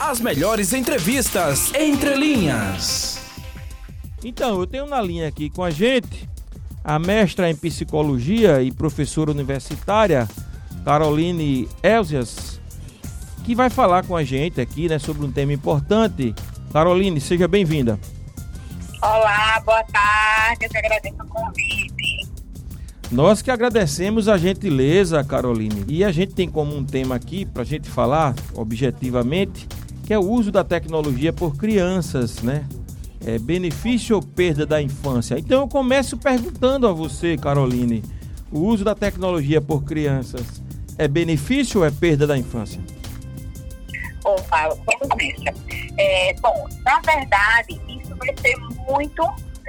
As melhores entrevistas entre linhas. Então, eu tenho na linha aqui com a gente a mestra em psicologia e professora universitária Caroline Elzias, que vai falar com a gente aqui, né, sobre um tema importante. Caroline, seja bem-vinda. Olá, boa tarde. Eu te agradeço o convite. Nós que agradecemos a gentileza, Caroline. E a gente tem como um tema aqui para a gente falar objetivamente, que é o uso da tecnologia por crianças, né? É benefício ou perda da infância? Então eu começo perguntando a você, Caroline, o uso da tecnologia por crianças é benefício ou é perda da infância? Opa, vamos nessa. É, bom, na verdade, isso vai ser muito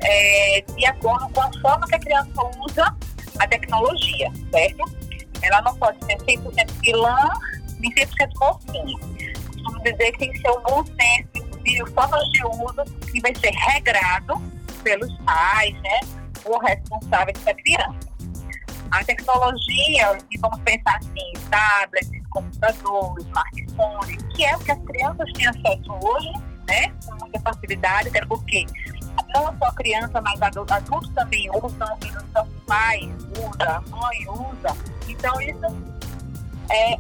é, de acordo com a forma que a criança usa a tecnologia, certo? Ela não pode ser 100% vilã, nem 100% mocinha. Vamos dizer que tem que ser um bom senso de formas de uso que vai ser regrado pelos pais, né? Ou responsáveis da criança. A tecnologia, e vamos pensar assim, tablets, computadores, smartphones, que é o que as crianças têm acesso hoje, né? Com muita facilidade, até porque não só criança, mas adultos também usam, os pais usam, a mãe usa. Então, isso é,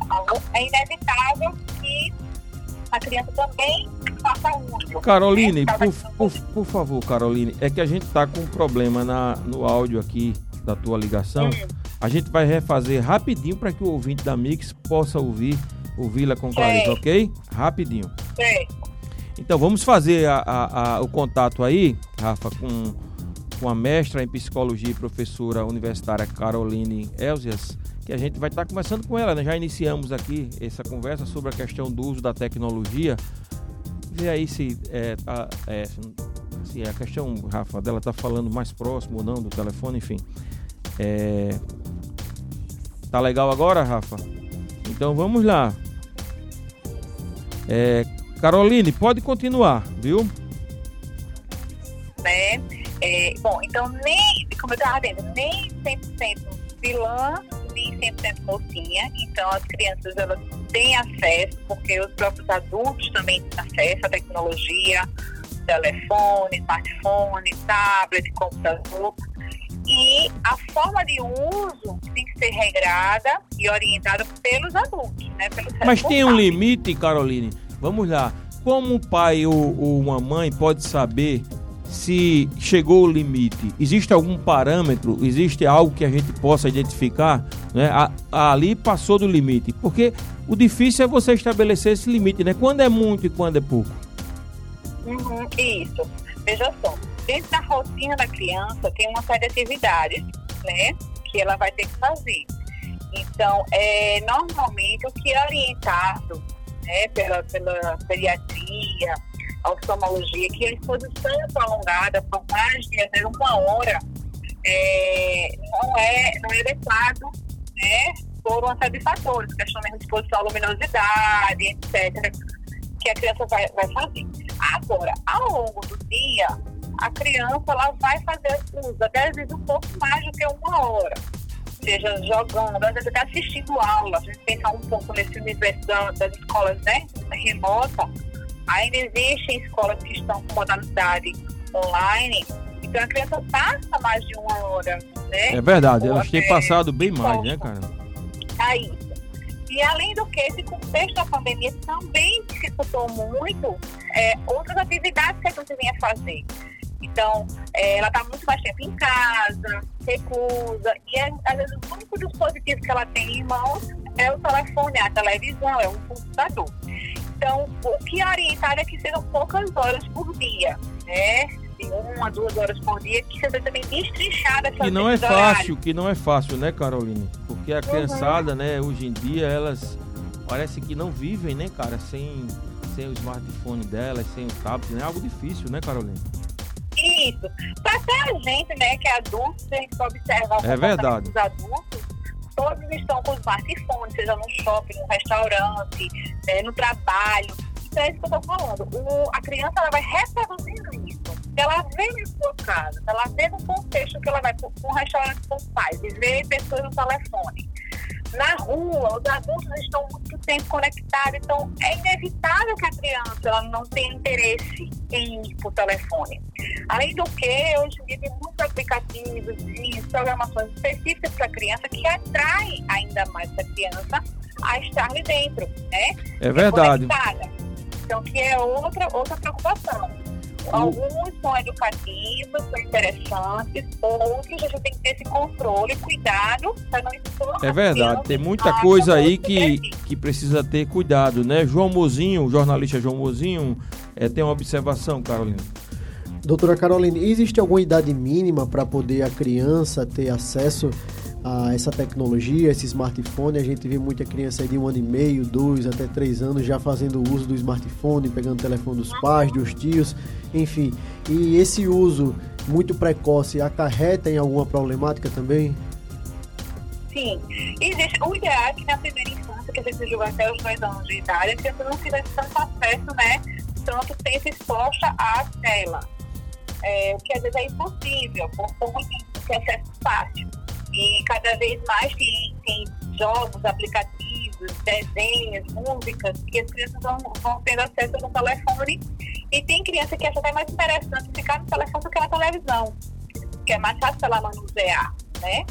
é inevitável que a criança também faça uso. Caroline, né? por, por, por, favor, Caroline, é que a gente está com um problema na, no áudio aqui da tua ligação. Hum. A gente vai refazer rapidinho para que o ouvinte da Mix possa ouvir, ouvi-la com clareza, ok? Rapidinho. Sim. Então vamos fazer a, a, a, o contato aí, Rafa, com, com a mestra em psicologia e professora universitária Caroline Elzias, que a gente vai estar conversando com ela, né? Já iniciamos aqui essa conversa sobre a questão do uso da tecnologia. Vê aí se, é, tá, é, se a questão, Rafa, dela tá falando mais próximo ou não do telefone, enfim. É, tá legal agora, Rafa? Então vamos lá. É, Caroline, pode continuar, viu? Né? É, bom, então nem, como eu estava dizendo, nem 100% vilã, nem 100% mocinha. Então as crianças elas têm acesso, porque os próprios adultos também têm acesso à tecnologia, telefone, smartphone, tablet, computador. E a forma de uso tem que ser regrada e orientada pelos adultos, né? Pelos Mas tem um limite, Caroline? Vamos lá. Como um pai ou, ou uma mãe pode saber se chegou o limite? Existe algum parâmetro? Existe algo que a gente possa identificar? Né? A, ali passou do limite. Porque o difícil é você estabelecer esse limite, né? Quando é muito e quando é pouco. Uhum, isso. Veja só, dentro da rotina da criança tem uma série de atividades, né? Que ela vai ter que fazer. Então, é, normalmente o que é orientado né, pela, pela pediatria, oftalmologia, que a exposição prolongada por mais de até uma hora é, não, é, não é adequado né, por uma série de fatores, questão de exposição à luminosidade, etc., que a criança vai, vai fazer. Agora, ao longo do dia, a criança ela vai fazer uso, às vezes um pouco mais do que uma hora seja jogando, às vezes até assistindo aula, a gente pensar um pouco nesse universo da, das escolas né, remota, ainda existem escolas que estão com modalidade online, então a criança passa mais de uma hora, né? É verdade, elas têm passado bem mais, né, cara? É isso. E além do que, esse contexto da pandemia também dificultou muito é, outras atividades que a gente vinha fazer. Então, é, ela está muito mais tempo em casa, reclusa, e é, às vezes o único dispositivo que ela tem em mãos é o telefone, a televisão, é um computador. Então, o que é orientado é que sejam poucas horas por dia, né? Uma, duas horas por dia, que seja também destrinchada Que não é fácil, que não é fácil, né, Caroline? Porque a uhum. criançada, né, hoje em dia, elas parece que não vivem, né, cara, sem, sem o smartphone delas, sem o tablet, né? É algo difícil, né, Caroline? Isso. Pra até a gente, né, que é adulto, a gente observa é verdade. os adultos, todos estão com smartphone, seja no shopping, no restaurante, é, no trabalho. Então é isso que eu estou falando. O, a criança ela vai reproduzindo. Ela vê em sua casa, ela vê no contexto que ela vai para um restaurante com os pais e vê pessoas no telefone. na rua, os adultos estão muito tempo conectados, então é inevitável que a criança ela não tenha interesse em ir para o telefone. Além do que, hoje em dia tem muitos aplicativos e programações específicas para a criança que atraem ainda mais a criança a estar ali dentro, né? É verdade. Então, que é outra, outra preocupação. Alguns são educativos, são interessantes, outros a gente tem que ter esse controle, cuidado para não expor. É verdade, tem muita coisa aí que, que precisa ter cuidado, né? João Mozinho, o jornalista João Mozinho, é, tem uma observação, Carolina. Doutora Carolina, existe alguma idade mínima para poder a criança ter acesso a essa tecnologia, esse smartphone. A gente vê muita criança de um ano e meio, dois, até três anos já fazendo uso do smartphone, pegando o telefone dos pais, dos tios, enfim. E esse uso muito precoce acarreta em alguma problemática também? Sim. Existe o ideal é que na primeira infância, que a gente julga até os dois anos de idade, a criança não tivesse tanto acesso, né? Tanto tempo exposta à tela. É, o que às vezes é impossível, por conta de acesso fácil. E cada vez mais tem, tem jogos, aplicativos, desenhos, músicas, que as crianças vão, vão tendo acesso no telefone. E tem criança que acha até mais interessante ficar no telefone do que na televisão, que é mais fácil ela manusear, né?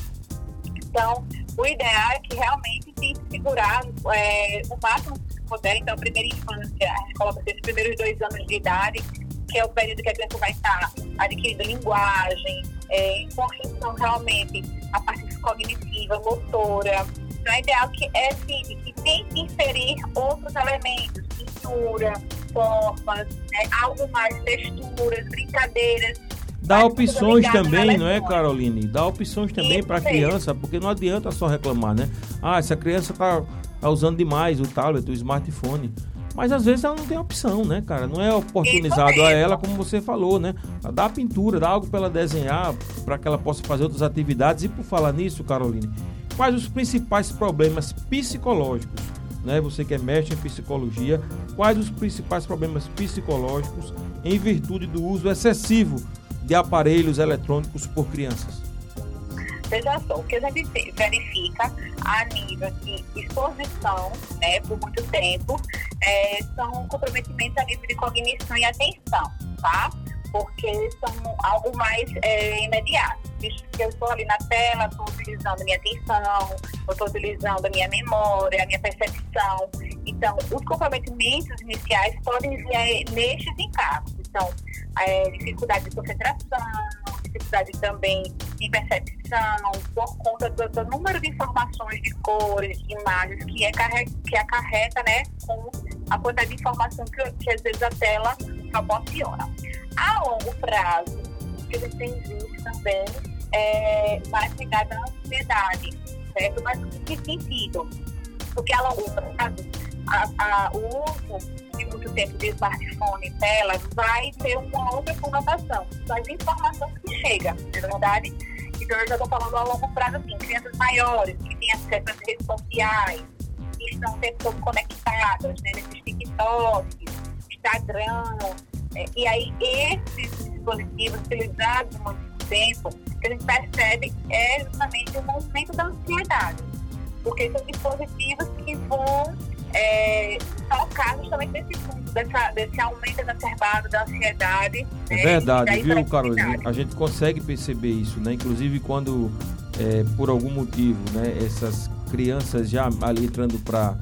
Então, o ideal é que realmente tem que segurar é, o máximo que puder. Então, primeira infância, a gente coloca esses primeiros dois anos de idade, que é o período que a criança vai estar adquirindo linguagem, é, construção realmente a parte cognitiva, motora. Então, é ideal que é sim, que tem que inserir outros elementos, pintura, formas, né, algo mais, texturas, brincadeiras. Dá opções também, não é, Caroline? Dá opções também para a criança, porque não adianta só reclamar, né? Ah, essa criança está tá usando demais o tablet, o smartphone. Mas às vezes ela não tem opção, né, cara? Não é oportunizado a ela, como você falou, né? Dá pintura, dá algo para ela desenhar, para que ela possa fazer outras atividades. E por falar nisso, Caroline, quais os principais problemas psicológicos, né? Você que é mestre em psicologia, quais os principais problemas psicológicos em virtude do uso excessivo de aparelhos eletrônicos por crianças? Veja só, o que a gente verifica a nível de exposição, né, por muito tempo, é, são comprometimentos a nível de cognição e atenção, tá? Porque são algo mais é, imediato. Visto que eu estou ali na tela, estou utilizando a minha atenção, estou utilizando a minha memória, a minha percepção. Então, os comprometimentos iniciais podem vir nestes encargos. Então, é, dificuldade de concentração, dificuldade também de percepção, por conta do, do número de informações, de cores, de imagens que, é, que acarreta né, com a quantidade de informação que, que às vezes a tela proporciona. A longo prazo, o que gente tem visto também é mais ligado à ansiedade, certo? Mas em que sentido? Porque a longo prazo, a, a, o uso de muito tempo de smartphone e tela vai ter uma outra conotação das informações que chegam, não é verdade? Eu estou falando a longo prazo assim, crianças maiores que têm acesso às redes sociais, que estão sempre conectadas, né, nesses TikTok, Instagram, é, e aí esses dispositivos utilizados há muito tempo, que a gente percebe é justamente o movimento da ansiedade, porque são dispositivos que vão é, tocar justamente nesse ponto, dessa, desse aumento exacerbado da ansiedade. É né, verdade, viu, Carolina? A gente consegue perceber isso, né? Inclusive quando, é, por algum motivo, né, essas crianças já ali entrando para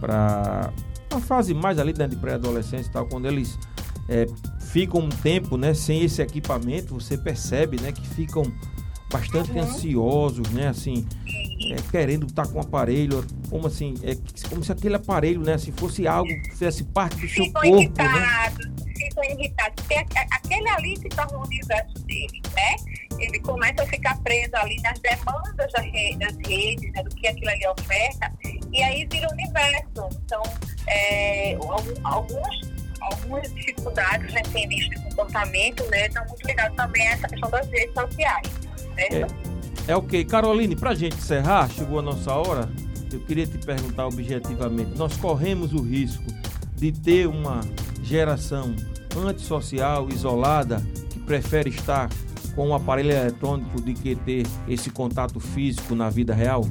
para a fase mais ali né, de pré-adolescência e tal, quando eles é, ficam um tempo né, sem esse equipamento, você percebe né, que ficam bastante uhum. ansiosos, né? Assim, é, querendo estar com o aparelho, como assim, é como se aquele aparelho, né, assim, fosse algo que fizesse parte do seu corpo, irritados, né? Ficam irritados, porque aquele ali se torna o universo dele, né? Ele começa a ficar preso ali nas demandas das redes, né, do que aquilo ali oferta, e aí vira o universo. Então, é, alguns algumas dificuldades né, tem de comportamento, né, estão muito ligados também a essa questão das redes sociais. É, é ok. Caroline, para a gente encerrar, chegou a nossa hora. Eu queria te perguntar objetivamente: nós corremos o risco de ter uma geração antissocial, isolada, que prefere estar com um aparelho eletrônico do que ter esse contato físico na vida real?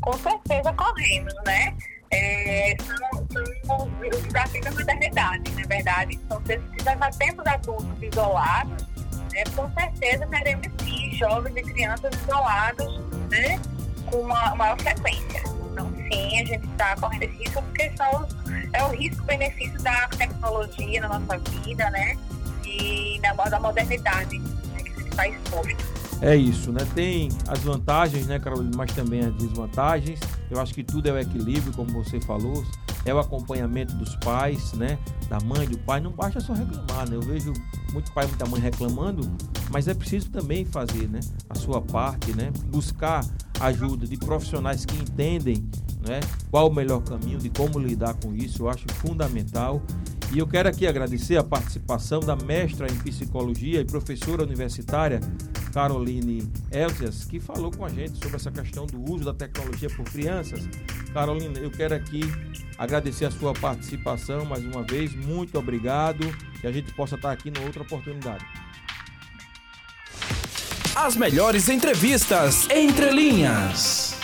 Com certeza corremos, né? É, são, são os desafios da maternidade, na verdade. Então, se levar tempos adultos isolados, né, com certeza teremos sim jovens e crianças isolados né, com uma maior frequência. Então, sim, a gente está correndo esse risco porque são, é o risco-benefício da tecnologia na nossa vida, né? E da, da modernidade né, que está exposto. É isso, né? Tem as vantagens, né, Carolina, mas também as desvantagens. Eu acho que tudo é o equilíbrio, como você falou, é o acompanhamento dos pais, né? Da mãe, do pai. Não basta só reclamar, né? Eu vejo muito pai, muita mãe reclamando, mas é preciso também fazer, né? A sua parte, né? Buscar ajuda de profissionais que entendem, né? Qual o melhor caminho, de como lidar com isso. Eu acho fundamental. E eu quero aqui agradecer a participação da mestra em psicologia e professora universitária Caroline Elzias, que falou com a gente sobre essa questão do uso da tecnologia por crianças. Caroline, eu quero aqui agradecer a sua participação mais uma vez. Muito obrigado. Que a gente possa estar aqui numa outra oportunidade. As melhores entrevistas entre linhas.